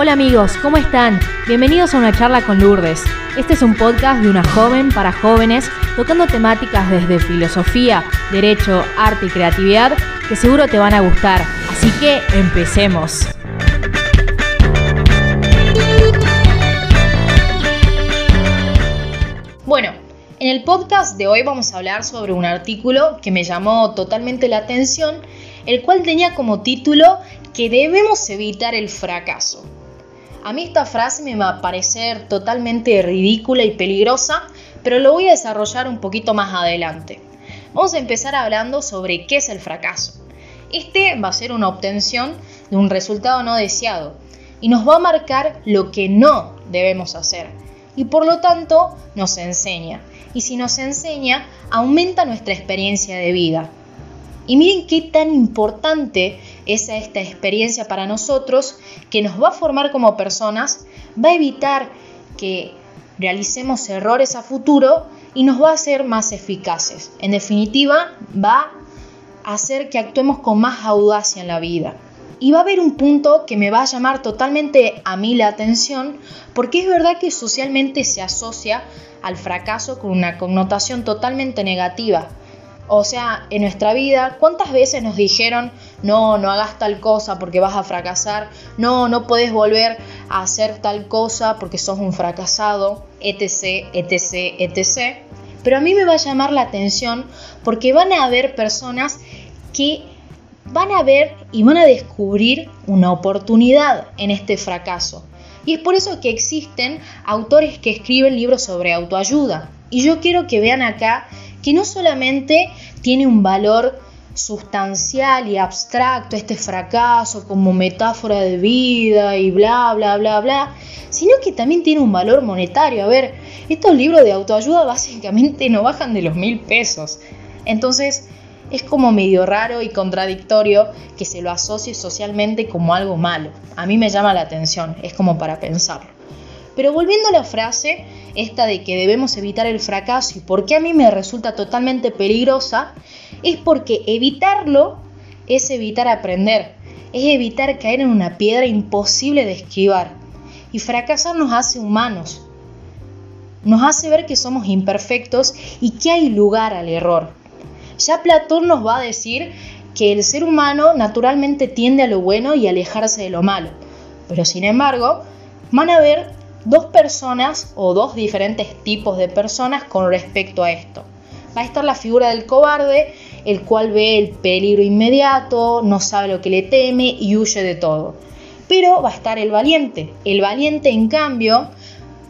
Hola amigos, ¿cómo están? Bienvenidos a una charla con Lourdes. Este es un podcast de una joven para jóvenes tocando temáticas desde filosofía, derecho, arte y creatividad que seguro te van a gustar. Así que empecemos. Bueno, en el podcast de hoy vamos a hablar sobre un artículo que me llamó totalmente la atención, el cual tenía como título que debemos evitar el fracaso. A mí esta frase me va a parecer totalmente ridícula y peligrosa, pero lo voy a desarrollar un poquito más adelante. Vamos a empezar hablando sobre qué es el fracaso. Este va a ser una obtención de un resultado no deseado y nos va a marcar lo que no debemos hacer y por lo tanto nos enseña. Y si nos enseña, aumenta nuestra experiencia de vida. Y miren qué tan importante es esta experiencia para nosotros, que nos va a formar como personas, va a evitar que realicemos errores a futuro y nos va a hacer más eficaces. En definitiva, va a hacer que actuemos con más audacia en la vida. Y va a haber un punto que me va a llamar totalmente a mí la atención, porque es verdad que socialmente se asocia al fracaso con una connotación totalmente negativa. O sea, en nuestra vida, ¿cuántas veces nos dijeron, no, no hagas tal cosa porque vas a fracasar, no, no puedes volver a hacer tal cosa porque sos un fracasado, etc., etc., etc. Pero a mí me va a llamar la atención porque van a haber personas que van a ver y van a descubrir una oportunidad en este fracaso. Y es por eso que existen autores que escriben libros sobre autoayuda. Y yo quiero que vean acá que no solamente tiene un valor sustancial y abstracto este fracaso como metáfora de vida y bla, bla, bla, bla, sino que también tiene un valor monetario. A ver, estos libros de autoayuda básicamente no bajan de los mil pesos. Entonces, es como medio raro y contradictorio que se lo asocie socialmente como algo malo. A mí me llama la atención, es como para pensarlo. Pero volviendo a la frase, esta de que debemos evitar el fracaso y por qué a mí me resulta totalmente peligrosa, es porque evitarlo es evitar aprender, es evitar caer en una piedra imposible de esquivar. Y fracasar nos hace humanos, nos hace ver que somos imperfectos y que hay lugar al error. Ya Platón nos va a decir que el ser humano naturalmente tiende a lo bueno y alejarse de lo malo. Pero sin embargo, van a haber dos personas o dos diferentes tipos de personas con respecto a esto. Va a estar la figura del cobarde, el cual ve el peligro inmediato, no sabe lo que le teme y huye de todo. Pero va a estar el valiente. El valiente, en cambio,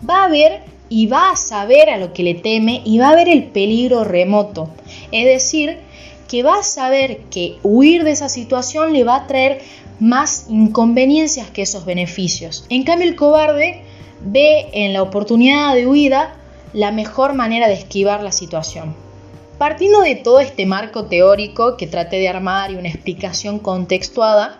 va a ver y va a saber a lo que le teme y va a ver el peligro remoto. Es decir, que va a saber que huir de esa situación le va a traer más inconveniencias que esos beneficios. En cambio, el cobarde ve en la oportunidad de huida la mejor manera de esquivar la situación. Partiendo de todo este marco teórico que traté de armar y una explicación contextuada,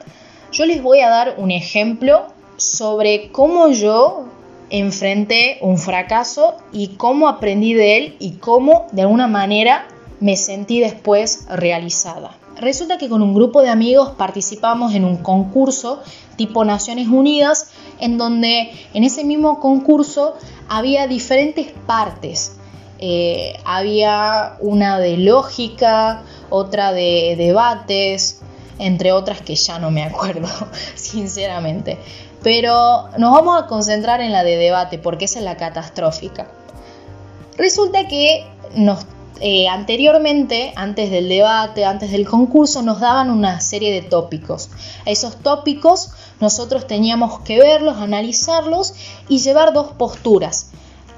yo les voy a dar un ejemplo sobre cómo yo enfrenté un fracaso y cómo aprendí de él y cómo de alguna manera me sentí después realizada. Resulta que con un grupo de amigos participamos en un concurso tipo Naciones Unidas, en donde en ese mismo concurso había diferentes partes. Eh, había una de lógica, otra de debates, entre otras que ya no me acuerdo, sinceramente. Pero nos vamos a concentrar en la de debate, porque esa es la catastrófica. Resulta que nos eh, anteriormente, antes del debate, antes del concurso, nos daban una serie de tópicos. Esos tópicos nosotros teníamos que verlos, analizarlos y llevar dos posturas,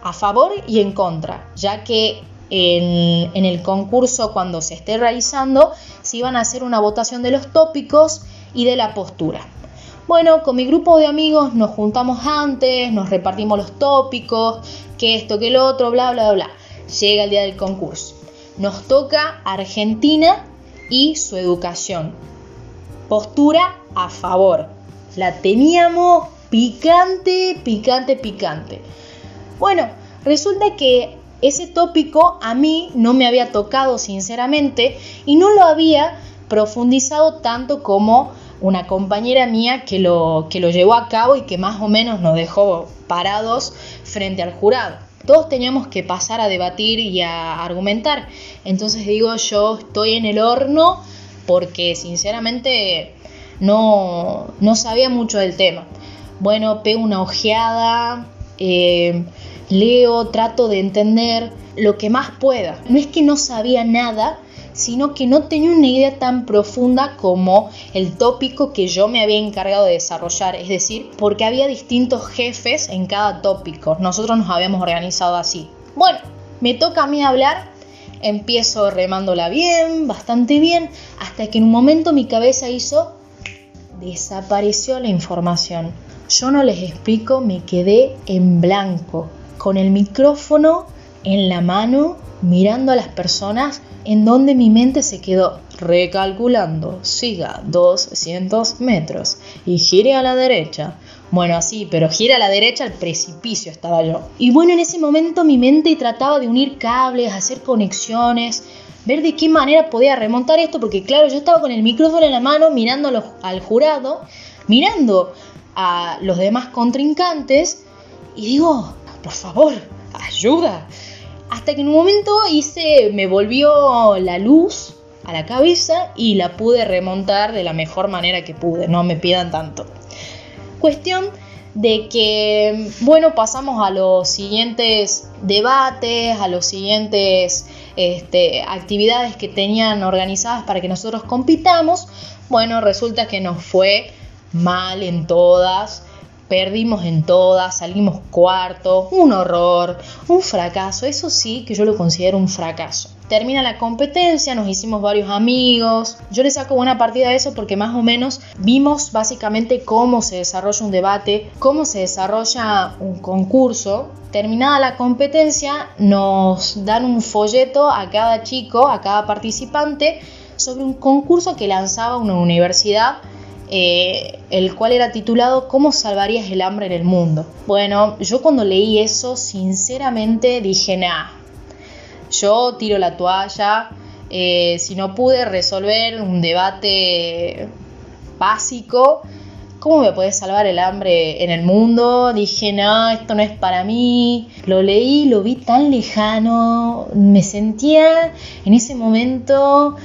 a favor y en contra, ya que en, en el concurso cuando se esté realizando se iban a hacer una votación de los tópicos y de la postura. Bueno, con mi grupo de amigos nos juntamos antes, nos repartimos los tópicos, que esto, que lo otro, bla, bla, bla. Llega el día del concurso. Nos toca Argentina y su educación. Postura a favor. La teníamos picante, picante, picante. Bueno, resulta que ese tópico a mí no me había tocado sinceramente y no lo había profundizado tanto como una compañera mía que lo, que lo llevó a cabo y que más o menos nos dejó parados frente al jurado. Todos teníamos que pasar a debatir y a argumentar. Entonces digo, yo estoy en el horno porque sinceramente no, no sabía mucho del tema. Bueno, pego una ojeada, eh, leo, trato de entender lo que más pueda. No es que no sabía nada, sino que no tenía una idea tan profunda como el tópico que yo me había encargado de desarrollar, es decir, porque había distintos jefes en cada tópico, nosotros nos habíamos organizado así. Bueno, me toca a mí hablar, empiezo remándola bien, bastante bien, hasta que en un momento mi cabeza hizo, desapareció la información. Yo no les explico, me quedé en blanco, con el micrófono en la mano, mirando a las personas en donde mi mente se quedó recalculando, siga 200 metros y gire a la derecha. Bueno, así, pero gira a la derecha al precipicio estaba yo. Y bueno, en ese momento mi mente trataba de unir cables, hacer conexiones, ver de qué manera podía remontar esto, porque claro, yo estaba con el micrófono en la mano mirando al jurado, mirando a los demás contrincantes y digo, por favor, ayuda, hasta que en un momento hice, me volvió la luz a la cabeza y la pude remontar de la mejor manera que pude, no me pidan tanto. Cuestión de que, bueno, pasamos a los siguientes debates, a los siguientes este, actividades que tenían organizadas para que nosotros compitamos. Bueno, resulta que nos fue mal en todas perdimos en todas, salimos cuarto, un horror, un fracaso, eso sí que yo lo considero un fracaso. Termina la competencia, nos hicimos varios amigos. Yo le saco buena partida a eso porque más o menos vimos básicamente cómo se desarrolla un debate, cómo se desarrolla un concurso. Terminada la competencia, nos dan un folleto a cada chico, a cada participante, sobre un concurso que lanzaba una universidad eh, el cual era titulado ¿Cómo salvarías el hambre en el mundo? Bueno, yo cuando leí eso, sinceramente dije, nah, yo tiro la toalla, eh, si no pude resolver un debate básico, ¿cómo me puede salvar el hambre en el mundo? Dije, no, esto no es para mí. Lo leí, lo vi tan lejano, me sentía en ese momento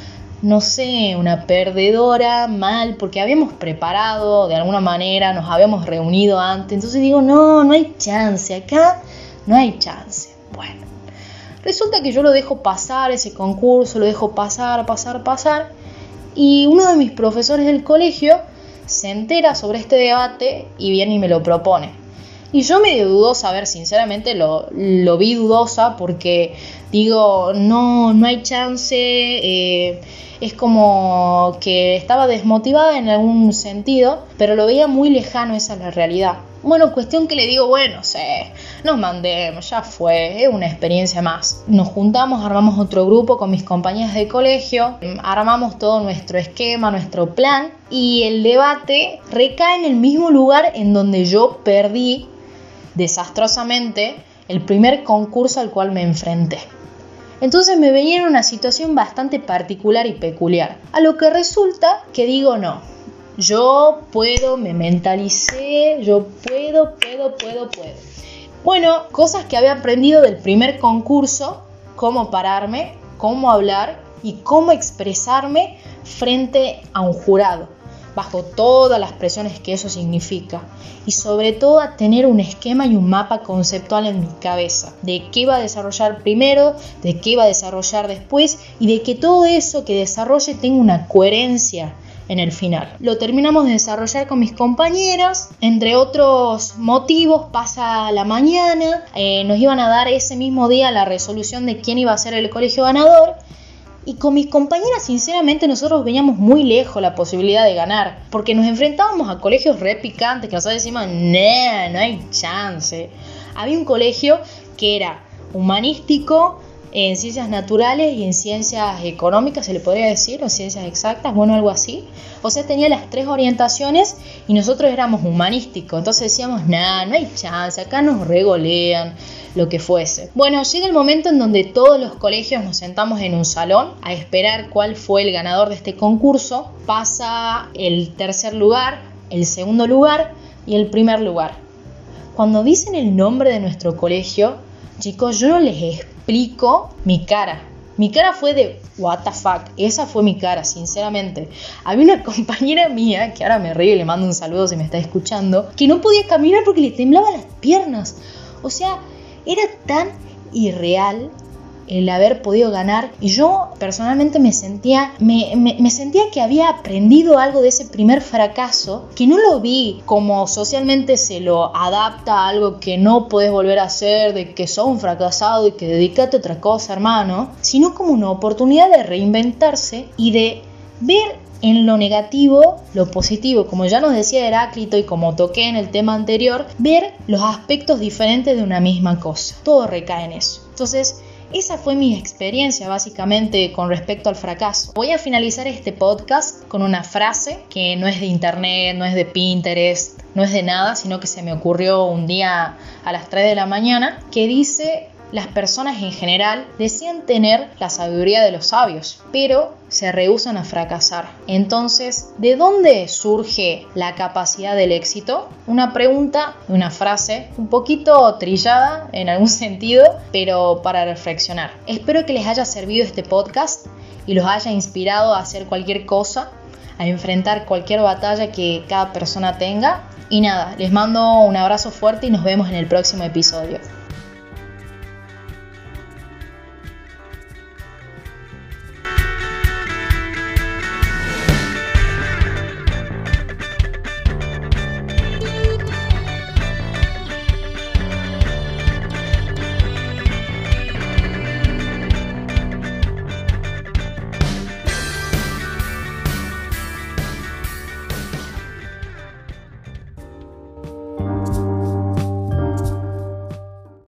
no sé, una perdedora, mal, porque habíamos preparado de alguna manera, nos habíamos reunido antes. Entonces digo, no, no hay chance, acá no hay chance. Bueno, resulta que yo lo dejo pasar, ese concurso, lo dejo pasar, pasar, pasar. Y uno de mis profesores del colegio se entera sobre este debate y viene y me lo propone. Y yo medio dudosa, a ver, sinceramente lo, lo vi dudosa porque digo, no, no hay chance. Eh, es como que estaba desmotivada en algún sentido, pero lo veía muy lejano, esa es la realidad. Bueno, cuestión que le digo, bueno, sé, nos mandemos, ya fue, es una experiencia más. Nos juntamos, armamos otro grupo con mis compañeras de colegio, armamos todo nuestro esquema, nuestro plan y el debate recae en el mismo lugar en donde yo perdí desastrosamente el primer concurso al cual me enfrenté. Entonces me veía en una situación bastante particular y peculiar. A lo que resulta que digo no. Yo puedo, me mentalicé, yo puedo, puedo, puedo, puedo. Bueno, cosas que había aprendido del primer concurso, cómo pararme, cómo hablar y cómo expresarme frente a un jurado bajo todas las presiones que eso significa. Y sobre todo a tener un esquema y un mapa conceptual en mi cabeza de qué iba a desarrollar primero, de qué iba a desarrollar después y de que todo eso que desarrolle tenga una coherencia en el final. Lo terminamos de desarrollar con mis compañeras, entre otros motivos pasa la mañana, eh, nos iban a dar ese mismo día la resolución de quién iba a ser el colegio ganador y con mis compañeras, sinceramente, nosotros veíamos muy lejos la posibilidad de ganar, porque nos enfrentábamos a colegios re picantes que nosotros decimos, no, no hay chance. Había un colegio que era humanístico, en ciencias naturales y en ciencias económicas, se le podría decir, o ciencias exactas, bueno, algo así. O sea, tenía las tres orientaciones y nosotros éramos humanísticos. Entonces decíamos, nada, no hay chance, acá nos regolean. Lo que fuese. Bueno, llega el momento en donde todos los colegios nos sentamos en un salón a esperar cuál fue el ganador de este concurso. Pasa el tercer lugar, el segundo lugar y el primer lugar. Cuando dicen el nombre de nuestro colegio, chicos, yo no les explico mi cara. Mi cara fue de what the fuck. Esa fue mi cara, sinceramente. Había una compañera mía, que ahora me río y le mando un saludo si me está escuchando, que no podía caminar porque le temblaban las piernas. O sea, era tan irreal el haber podido ganar y yo personalmente me sentía me, sentía que había aprendido algo de ese primer fracaso que no lo vi como socialmente se lo adapta a algo que no puedes volver a hacer de que sos un fracasado y que dedícate a otra cosa hermano sino como una oportunidad de reinventarse y de ver en lo negativo lo positivo. Como ya nos decía Heráclito y como toqué en el tema anterior, ver los aspectos diferentes de una misma cosa. Todo recae en eso. Entonces, esa fue mi experiencia básicamente con respecto al fracaso. Voy a finalizar este podcast con una frase que no es de internet, no es de Pinterest, no es de nada, sino que se me ocurrió un día a las 3 de la mañana, que dice las personas en general desean tener la sabiduría de los sabios, pero se rehusan a fracasar. Entonces, ¿de dónde surge la capacidad del éxito? Una pregunta, una frase un poquito trillada en algún sentido, pero para reflexionar. Espero que les haya servido este podcast y los haya inspirado a hacer cualquier cosa, a enfrentar cualquier batalla que cada persona tenga. Y nada, les mando un abrazo fuerte y nos vemos en el próximo episodio.